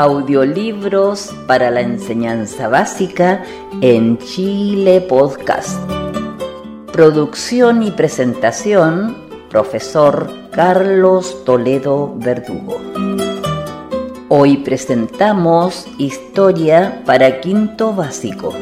Audiolibros para la enseñanza básica en Chile Podcast. Producción y presentación, profesor Carlos Toledo Verdugo. Hoy presentamos Historia para Quinto Básico.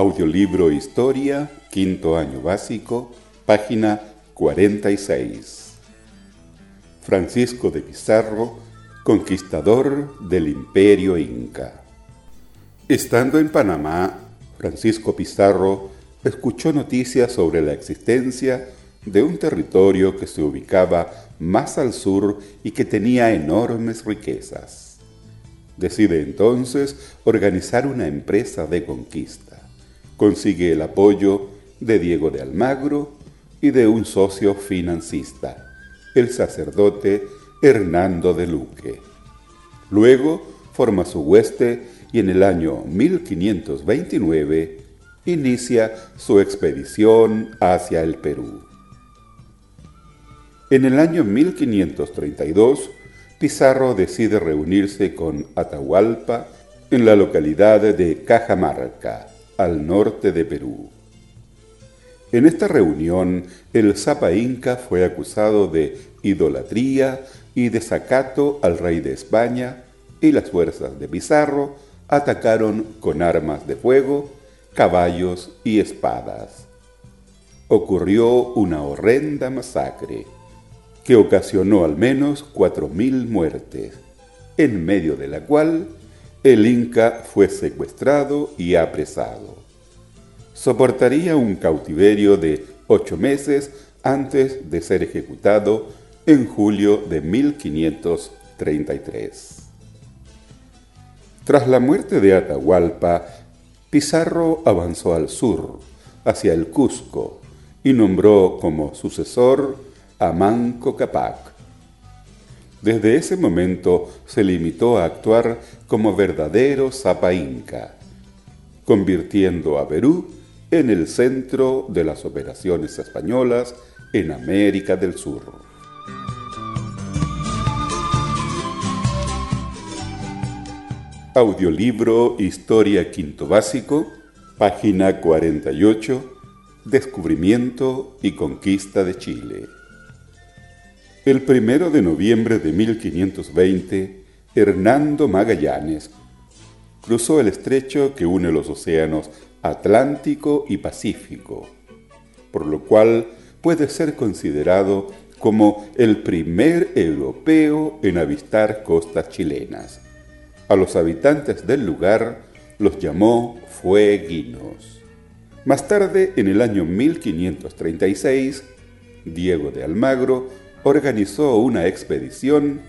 Audiolibro Historia, quinto año básico, página 46. Francisco de Pizarro, conquistador del imperio inca. Estando en Panamá, Francisco Pizarro escuchó noticias sobre la existencia de un territorio que se ubicaba más al sur y que tenía enormes riquezas. Decide entonces organizar una empresa de conquista consigue el apoyo de Diego de Almagro y de un socio financista, el sacerdote Hernando de Luque. Luego forma su hueste y en el año 1529 inicia su expedición hacia el Perú. En el año 1532, Pizarro decide reunirse con Atahualpa en la localidad de Cajamarca, al norte de Perú. En esta reunión, el Zapa Inca fue acusado de idolatría y desacato al rey de España y las fuerzas de Pizarro atacaron con armas de fuego, caballos y espadas. Ocurrió una horrenda masacre que ocasionó al menos cuatro mil muertes, en medio de la cual el Inca fue secuestrado y apresado. Soportaría un cautiverio de ocho meses antes de ser ejecutado en julio de 1533. Tras la muerte de Atahualpa, Pizarro avanzó al sur, hacia el Cusco, y nombró como sucesor a Manco Capac, desde ese momento se limitó a actuar como verdadero Zapa Inca, convirtiendo a Perú en el centro de las operaciones españolas en América del Sur. Audiolibro Historia Quinto Básico, página 48, Descubrimiento y Conquista de Chile. El primero de noviembre de 1520, Hernando Magallanes cruzó el estrecho que une los océanos Atlántico y Pacífico, por lo cual puede ser considerado como el primer europeo en avistar costas chilenas. A los habitantes del lugar los llamó fueguinos. Más tarde, en el año 1536, Diego de Almagro organizó una expedición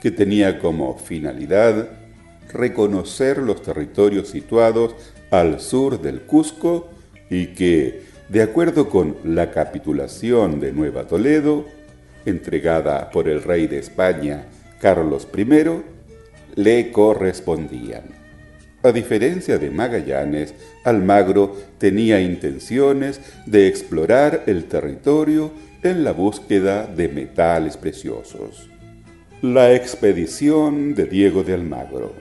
que tenía como finalidad reconocer los territorios situados al sur del Cusco y que, de acuerdo con la capitulación de Nueva Toledo, entregada por el rey de España Carlos I, le correspondían. A diferencia de Magallanes, Almagro tenía intenciones de explorar el territorio en la búsqueda de metales preciosos. La expedición de Diego de Almagro.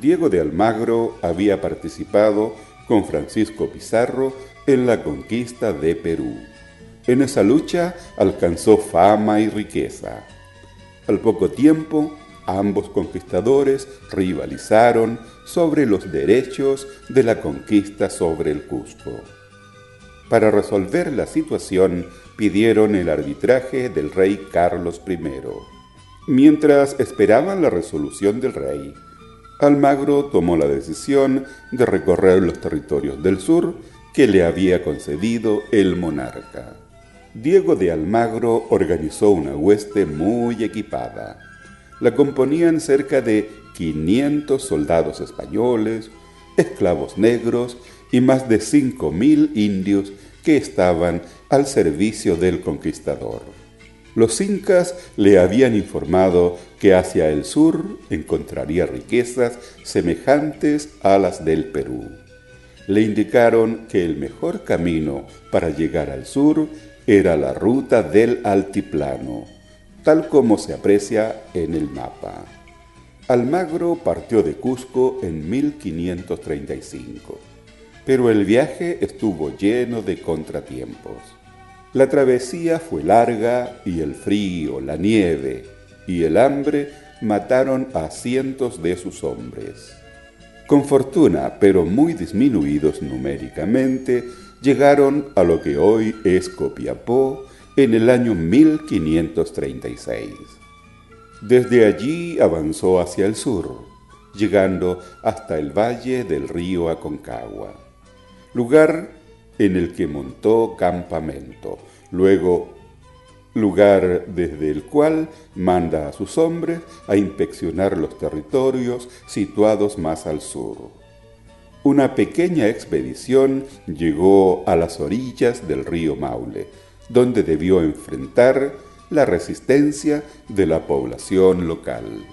Diego de Almagro había participado con Francisco Pizarro en la conquista de Perú. En esa lucha alcanzó fama y riqueza. Al poco tiempo, ambos conquistadores rivalizaron sobre los derechos de la conquista sobre el Cusco. Para resolver la situación pidieron el arbitraje del rey Carlos I. Mientras esperaban la resolución del rey, Almagro tomó la decisión de recorrer los territorios del sur que le había concedido el monarca. Diego de Almagro organizó una hueste muy equipada. La componían cerca de 500 soldados españoles, esclavos negros y más de 5.000 indios que estaban al servicio del conquistador. Los incas le habían informado que hacia el sur encontraría riquezas semejantes a las del Perú. le indicaron que el mejor camino para llegar al sur era la ruta del altiplano, tal como se aprecia en el mapa. Almagro partió de Cusco en 1535, pero el viaje estuvo lleno de contratiempos. La travesía fue larga y el frío, la nieve y el hambre mataron a cientos de sus hombres. Con fortuna, pero muy disminuidos numéricamente, llegaron a lo que hoy es Copiapó en el año 1536. Desde allí avanzó hacia el sur, llegando hasta el valle del río Aconcagua, lugar en el que montó campamento. Luego lugar desde el cual manda a sus hombres a inspeccionar los territorios situados más al sur. Una pequeña expedición llegó a las orillas del río Maule, donde debió enfrentar la resistencia de la población local.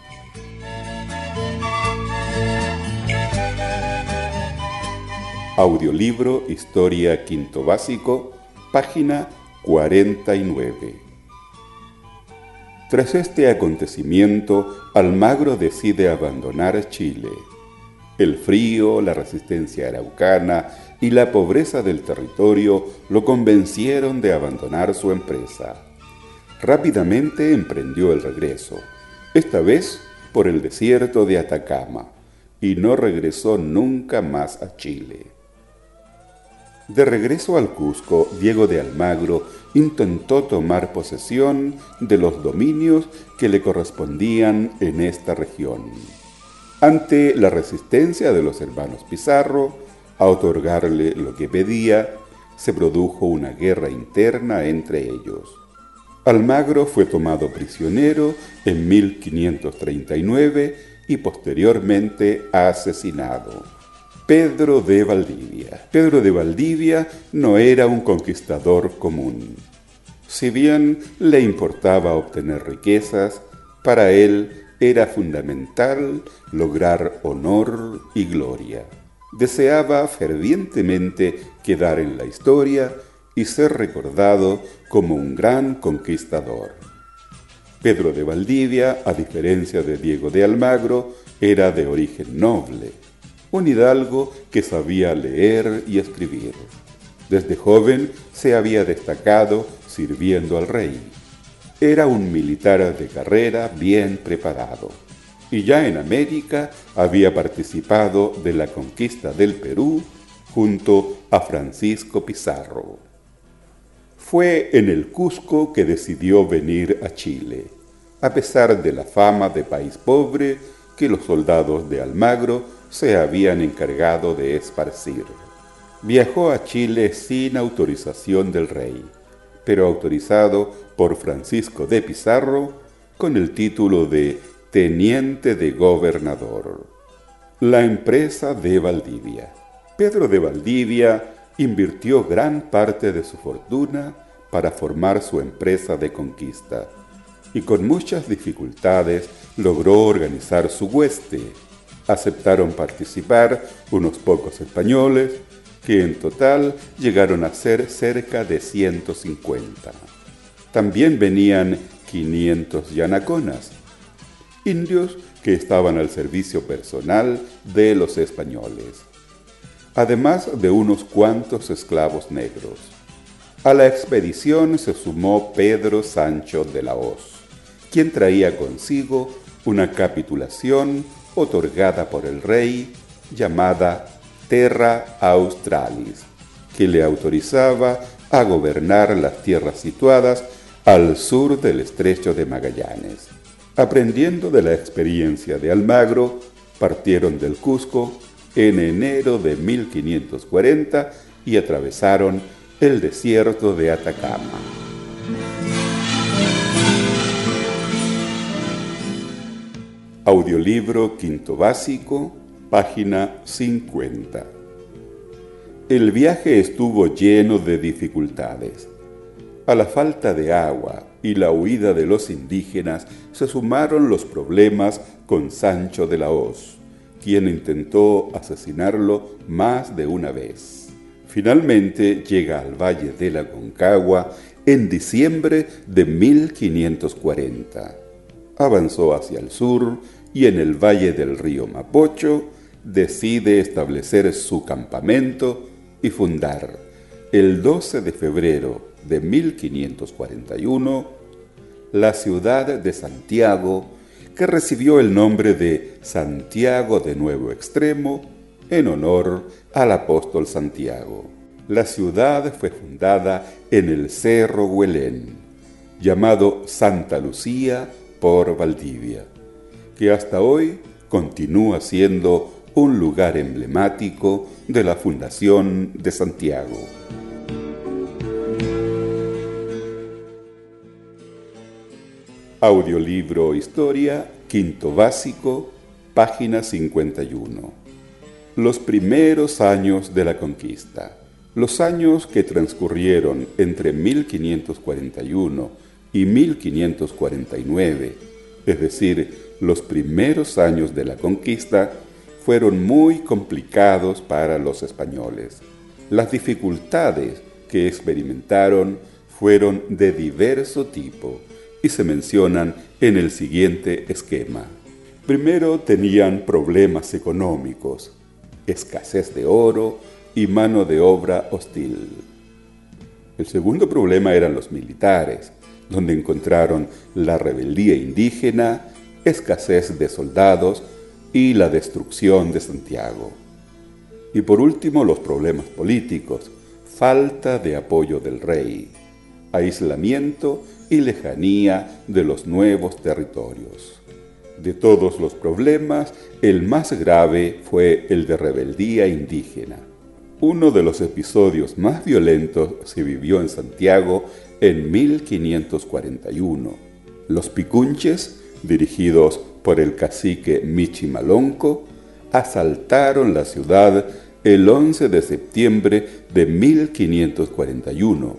Audiolibro Historia Quinto Básico, página 49. Tras este acontecimiento, Almagro decide abandonar Chile. El frío, la resistencia araucana y la pobreza del territorio lo convencieron de abandonar su empresa. Rápidamente emprendió el regreso, esta vez por el desierto de Atacama, y no regresó nunca más a Chile. De regreso al Cusco, Diego de Almagro intentó tomar posesión de los dominios que le correspondían en esta región. Ante la resistencia de los hermanos Pizarro a otorgarle lo que pedía, se produjo una guerra interna entre ellos. Almagro fue tomado prisionero en 1539 y posteriormente asesinado. Pedro de Valdivia. Pedro de Valdivia no era un conquistador común. Si bien le importaba obtener riquezas, para él era fundamental lograr honor y gloria. Deseaba fervientemente quedar en la historia y ser recordado como un gran conquistador. Pedro de Valdivia, a diferencia de Diego de Almagro, era de origen noble un hidalgo que sabía leer y escribir. Desde joven se había destacado sirviendo al rey. Era un militar de carrera bien preparado y ya en América había participado de la conquista del Perú junto a Francisco Pizarro. Fue en el Cusco que decidió venir a Chile, a pesar de la fama de país pobre que los soldados de Almagro se habían encargado de esparcir. Viajó a Chile sin autorización del rey, pero autorizado por Francisco de Pizarro con el título de Teniente de Gobernador. La empresa de Valdivia. Pedro de Valdivia invirtió gran parte de su fortuna para formar su empresa de conquista y con muchas dificultades logró organizar su hueste aceptaron participar unos pocos españoles, que en total llegaron a ser cerca de 150. También venían 500 yanaconas, indios que estaban al servicio personal de los españoles, además de unos cuantos esclavos negros. A la expedición se sumó Pedro Sancho de la Hoz, quien traía consigo una capitulación otorgada por el rey llamada Terra Australis, que le autorizaba a gobernar las tierras situadas al sur del estrecho de Magallanes. Aprendiendo de la experiencia de Almagro, partieron del Cusco en enero de 1540 y atravesaron el desierto de Atacama. Audiolibro Quinto Básico, página 50. El viaje estuvo lleno de dificultades. A la falta de agua y la huida de los indígenas se sumaron los problemas con Sancho de la Hoz, quien intentó asesinarlo más de una vez. Finalmente llega al Valle de la Concagua en diciembre de 1540. Avanzó hacia el sur y en el valle del río Mapocho decide establecer su campamento y fundar el 12 de febrero de 1541 la ciudad de Santiago, que recibió el nombre de Santiago de Nuevo Extremo en honor al apóstol Santiago. La ciudad fue fundada en el Cerro Huelén, llamado Santa Lucía por Valdivia, que hasta hoy continúa siendo un lugar emblemático de la fundación de Santiago. Audiolibro Historia, quinto básico, página 51. Los primeros años de la conquista. Los años que transcurrieron entre 1541 y 1549, es decir, los primeros años de la conquista, fueron muy complicados para los españoles. Las dificultades que experimentaron fueron de diverso tipo y se mencionan en el siguiente esquema. Primero tenían problemas económicos, escasez de oro y mano de obra hostil. El segundo problema eran los militares, donde encontraron la rebeldía indígena, escasez de soldados y la destrucción de Santiago. Y por último los problemas políticos, falta de apoyo del rey, aislamiento y lejanía de los nuevos territorios. De todos los problemas, el más grave fue el de rebeldía indígena. Uno de los episodios más violentos se vivió en Santiago en 1541. Los picunches, dirigidos por el cacique Michimalonco, asaltaron la ciudad el 11 de septiembre de 1541,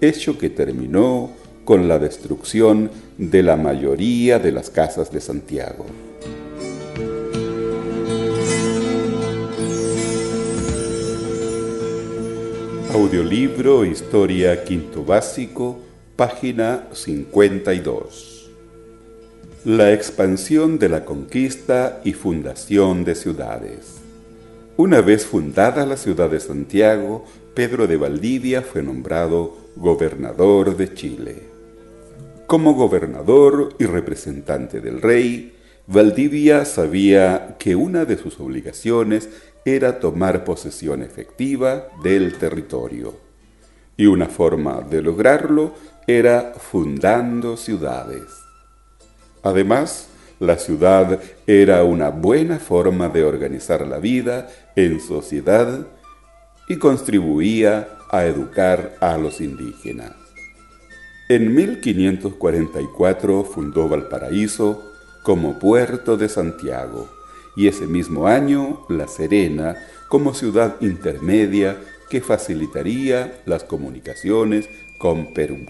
hecho que terminó con la destrucción de la mayoría de las casas de Santiago. Audiolibro Historia Quinto Básico, página 52. La expansión de la conquista y fundación de ciudades. Una vez fundada la ciudad de Santiago, Pedro de Valdivia fue nombrado gobernador de Chile. Como gobernador y representante del rey, Valdivia sabía que una de sus obligaciones era tomar posesión efectiva del territorio. Y una forma de lograrlo era fundando ciudades. Además, la ciudad era una buena forma de organizar la vida en sociedad y contribuía a educar a los indígenas. En 1544 fundó Valparaíso como puerto de Santiago y ese mismo año La Serena como ciudad intermedia que facilitaría las comunicaciones con Perú.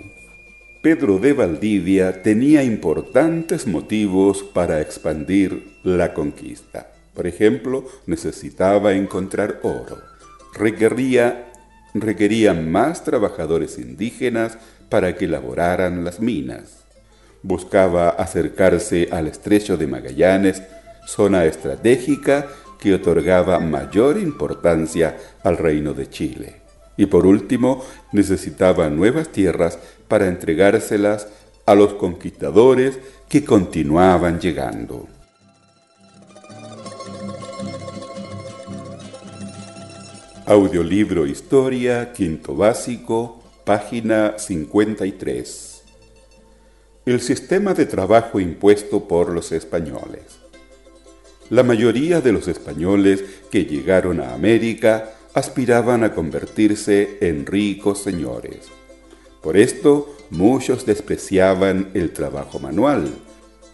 Pedro de Valdivia tenía importantes motivos para expandir la conquista. Por ejemplo, necesitaba encontrar oro. Requería, requería más trabajadores indígenas para que elaboraran las minas. Buscaba acercarse al estrecho de Magallanes, zona estratégica que otorgaba mayor importancia al reino de Chile. Y por último, necesitaba nuevas tierras para entregárselas a los conquistadores que continuaban llegando. Audiolibro Historia, quinto básico, Página 53. El sistema de trabajo impuesto por los españoles. La mayoría de los españoles que llegaron a América aspiraban a convertirse en ricos señores. Por esto, muchos despreciaban el trabajo manual,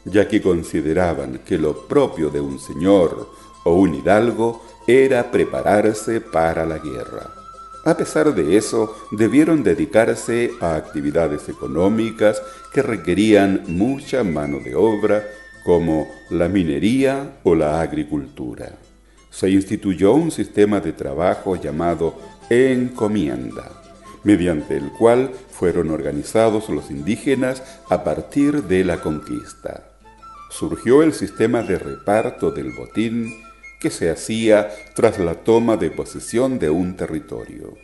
ya que consideraban que lo propio de un señor o un hidalgo era prepararse para la guerra. A pesar de eso, debieron dedicarse a actividades económicas que requerían mucha mano de obra, como la minería o la agricultura. Se instituyó un sistema de trabajo llamado encomienda, mediante el cual fueron organizados los indígenas a partir de la conquista. Surgió el sistema de reparto del botín que se hacía tras la toma de posesión de un territorio.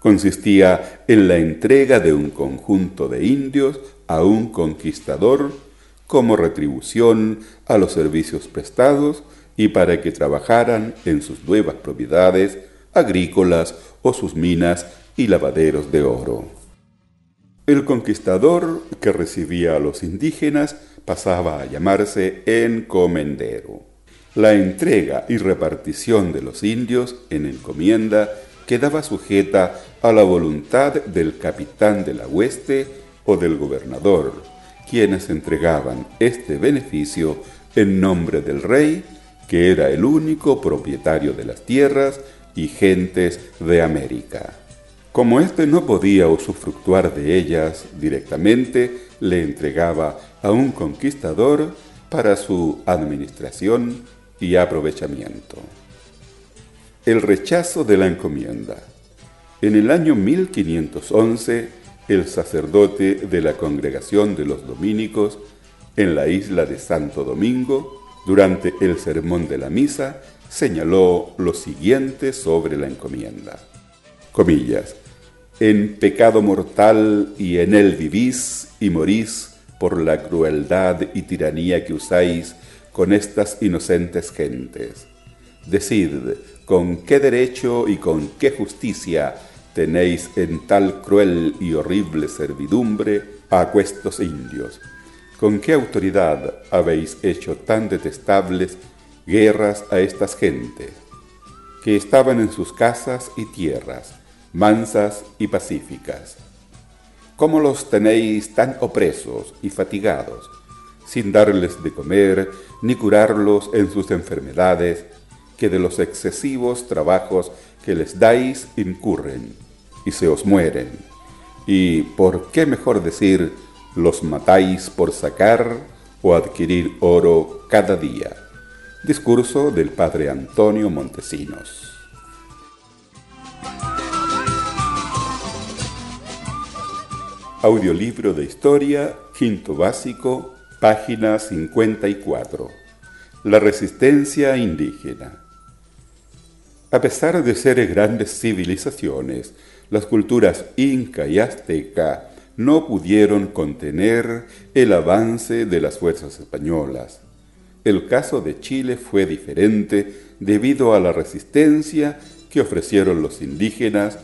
Consistía en la entrega de un conjunto de indios a un conquistador como retribución a los servicios prestados y para que trabajaran en sus nuevas propiedades agrícolas o sus minas y lavaderos de oro. El conquistador que recibía a los indígenas pasaba a llamarse encomendero. La entrega y repartición de los indios en encomienda quedaba sujeta a la voluntad del capitán de la hueste o del gobernador, quienes entregaban este beneficio en nombre del rey, que era el único propietario de las tierras y gentes de América. Como éste no podía usufructuar de ellas directamente, le entregaba a un conquistador para su administración y aprovechamiento. El rechazo de la encomienda. En el año 1511, el sacerdote de la congregación de los dominicos en la isla de Santo Domingo, durante el sermón de la misa, señaló lo siguiente sobre la encomienda. Comillas, en pecado mortal y en él vivís y morís por la crueldad y tiranía que usáis con estas inocentes gentes. Decid, ¿con qué derecho y con qué justicia tenéis en tal cruel y horrible servidumbre a aquestos indios? ¿Con qué autoridad habéis hecho tan detestables guerras a estas gentes, que estaban en sus casas y tierras, mansas y pacíficas? ¿Cómo los tenéis tan opresos y fatigados, sin darles de comer ni curarlos en sus enfermedades, que de los excesivos trabajos que les dais incurren y se os mueren. Y por qué mejor decir, los matáis por sacar o adquirir oro cada día. Discurso del padre Antonio Montesinos. Audiolibro de historia, quinto básico, página 54. La resistencia indígena. A pesar de ser grandes civilizaciones, las culturas inca y azteca no pudieron contener el avance de las fuerzas españolas. El caso de Chile fue diferente debido a la resistencia que ofrecieron los indígenas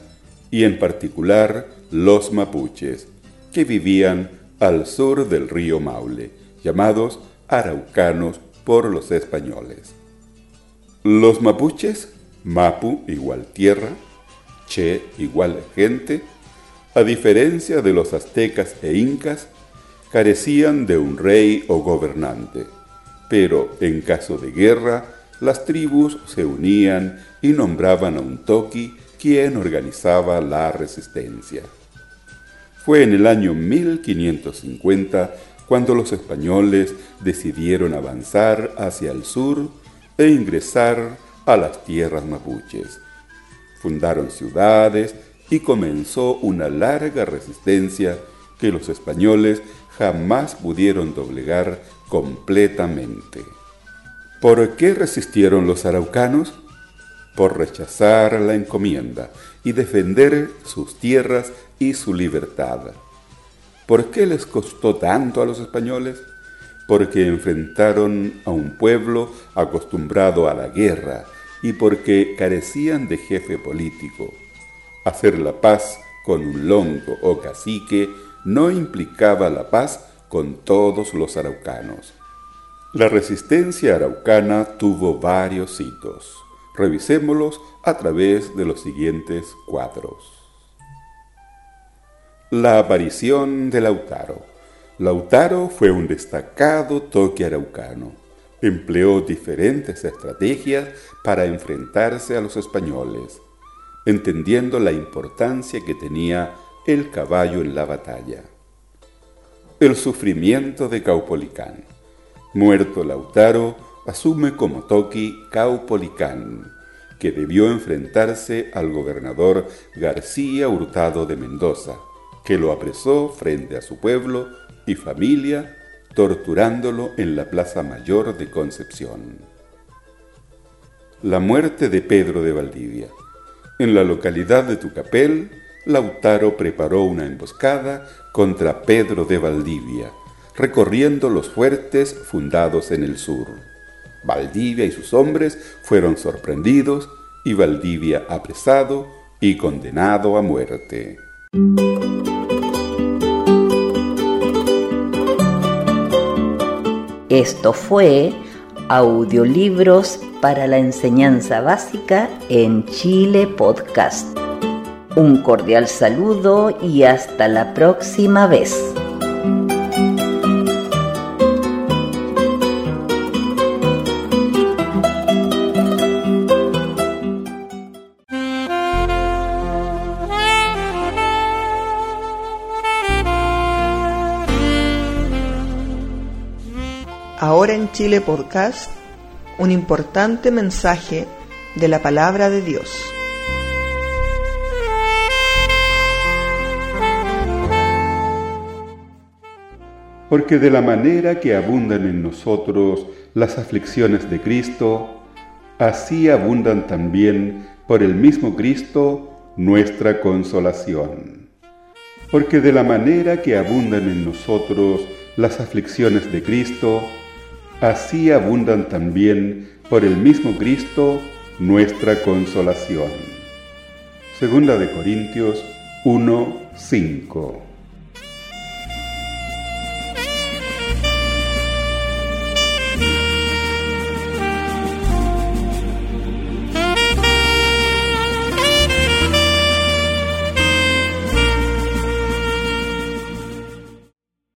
y en particular los mapuches, que vivían al sur del río Maule, llamados araucanos por los españoles. Los mapuches Mapu igual tierra, Che igual gente, a diferencia de los aztecas e incas, carecían de un rey o gobernante, pero en caso de guerra, las tribus se unían y nombraban a un toqui quien organizaba la resistencia. Fue en el año 1550 cuando los españoles decidieron avanzar hacia el sur e ingresar a las tierras mapuches. Fundaron ciudades y comenzó una larga resistencia que los españoles jamás pudieron doblegar completamente. ¿Por qué resistieron los araucanos? Por rechazar la encomienda y defender sus tierras y su libertad. ¿Por qué les costó tanto a los españoles? Porque enfrentaron a un pueblo acostumbrado a la guerra y porque carecían de jefe político. Hacer la paz con un longo o cacique no implicaba la paz con todos los araucanos. La resistencia araucana tuvo varios hitos. Revisémoslos a través de los siguientes cuadros. La aparición de Lautaro. Lautaro fue un destacado toque araucano empleó diferentes estrategias para enfrentarse a los españoles, entendiendo la importancia que tenía el caballo en la batalla. El sufrimiento de Caupolicán. Muerto Lautaro, asume como toqui Caupolicán, que debió enfrentarse al gobernador García Hurtado de Mendoza, que lo apresó frente a su pueblo y familia, torturándolo en la Plaza Mayor de Concepción. La muerte de Pedro de Valdivia. En la localidad de Tucapel, Lautaro preparó una emboscada contra Pedro de Valdivia, recorriendo los fuertes fundados en el sur. Valdivia y sus hombres fueron sorprendidos y Valdivia apresado y condenado a muerte. Esto fue Audiolibros para la enseñanza básica en Chile Podcast. Un cordial saludo y hasta la próxima vez. Chile Podcast, un importante mensaje de la palabra de Dios. Porque de la manera que abundan en nosotros las aflicciones de Cristo, así abundan también por el mismo Cristo nuestra consolación. Porque de la manera que abundan en nosotros las aflicciones de Cristo, así abundan también por el mismo Cristo nuestra consolación. Segunda de Corintios 1, 5.